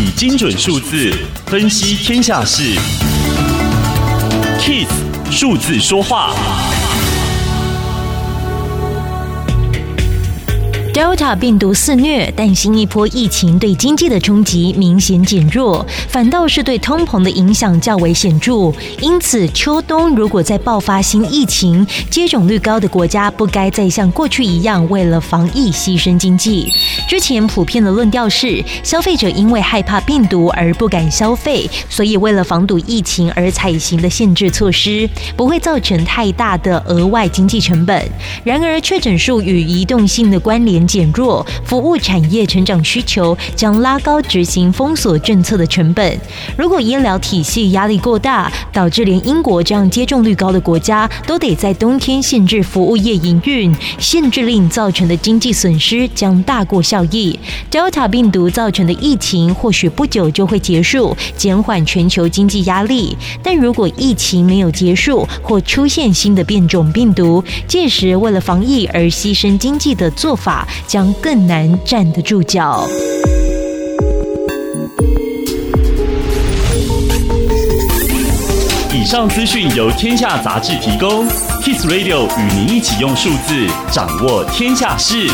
以精准数字分析天下事，KISS 数字说话。Delta 病毒肆虐，但新一波疫情对经济的冲击明显减弱，反倒是对通膨的影响较为显著。因此，秋冬如果再爆发新疫情，接种率高的国家不该再像过去一样为了防疫牺牲经济。之前普遍的论调是，消费者因为害怕病毒而不敢消费，所以为了防堵疫情而采行的限制措施，不会造成太大的额外经济成本。然而，确诊数与移动性的关联减弱，服务产业成长需求将拉高执行封锁政策的成本。如果医疗体系压力过大，导致连英国这样接种率高的国家都得在冬天限制服务业营运，限制令造成的经济损失将大过效益。Delta 病毒造成的疫情或许不久就会结束，减缓全球经济压力。但如果疫情没有结束，或出现新的变种病毒，届时为了防疫而牺牲经济的做法，将更难站得住脚。以上资讯由天下杂志提供，Kiss Radio 与您一起用数字掌握天下事。